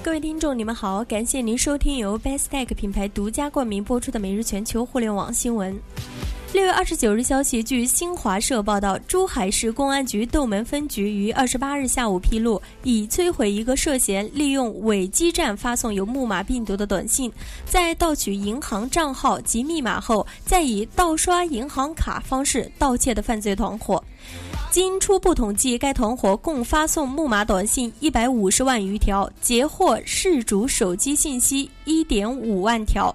各位听众，你们好，感谢您收听由 Bestech 品牌独家冠名播出的每日全球互联网新闻。六月二十九日消息，据新华社报道，珠海市公安局斗门分局于二十八日下午披露，已摧毁一个涉嫌利用伪基站发送有木马病毒的短信，在盗取银行账号及密码后，再以盗刷银行卡方式盗窃的犯罪团伙。经初步统计，该团伙共发送木马短信一百五十万余条，截获事主手机信息一点五万条，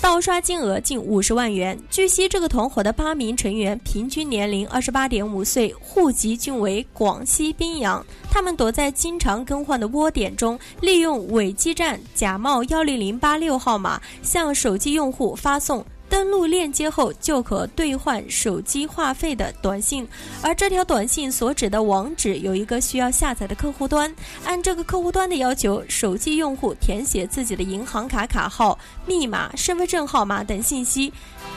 盗刷金额近五十万元。据悉，这个团伙的八名成员平均年龄二十八点五岁，户籍均为广西宾阳。他们躲在经常更换的窝点中，利用伪基站假冒幺零零八六号码，向手机用户发送。登录链接后就可兑换手机话费的短信，而这条短信所指的网址有一个需要下载的客户端，按这个客户端的要求，手机用户填写自己的银行卡卡号、密码、身份证号码等信息。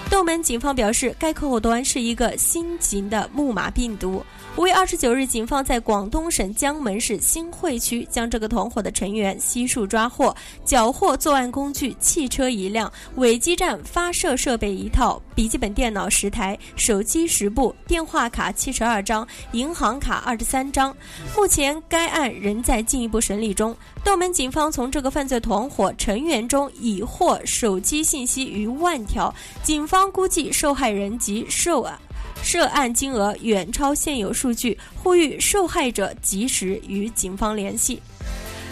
斗门警方表示，该客户端是一个新型的木马病毒。五月二十九日，警方在广东省江门市新会区将这个团伙的成员悉数抓获，缴获作案工具汽车一辆、伪基站发射设备一套、笔记本电脑十台、手机十部、电话卡七十二张、银行卡二十三张。目前，该案仍在进一步审理中。斗门警方从这个犯罪团伙成员中已获手机信息逾万条，警方估计受害人及受啊。涉案金额远超现有数据，呼吁受害者及时与警方联系。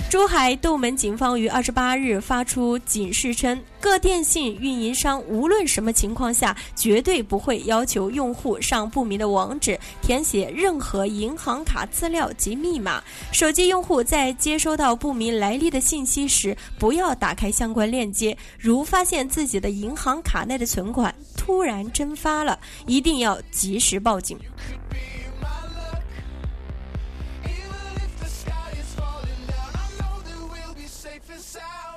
珠海斗门警方于二十八日发出警示称，各电信运营商无论什么情况下，绝对不会要求用户上不明的网址填写任何银行卡资料及密码。手机用户在接收到不明来历的信息时，不要打开相关链接。如发现自己的银行卡内的存款突然蒸发了，一定要及时报警。sound.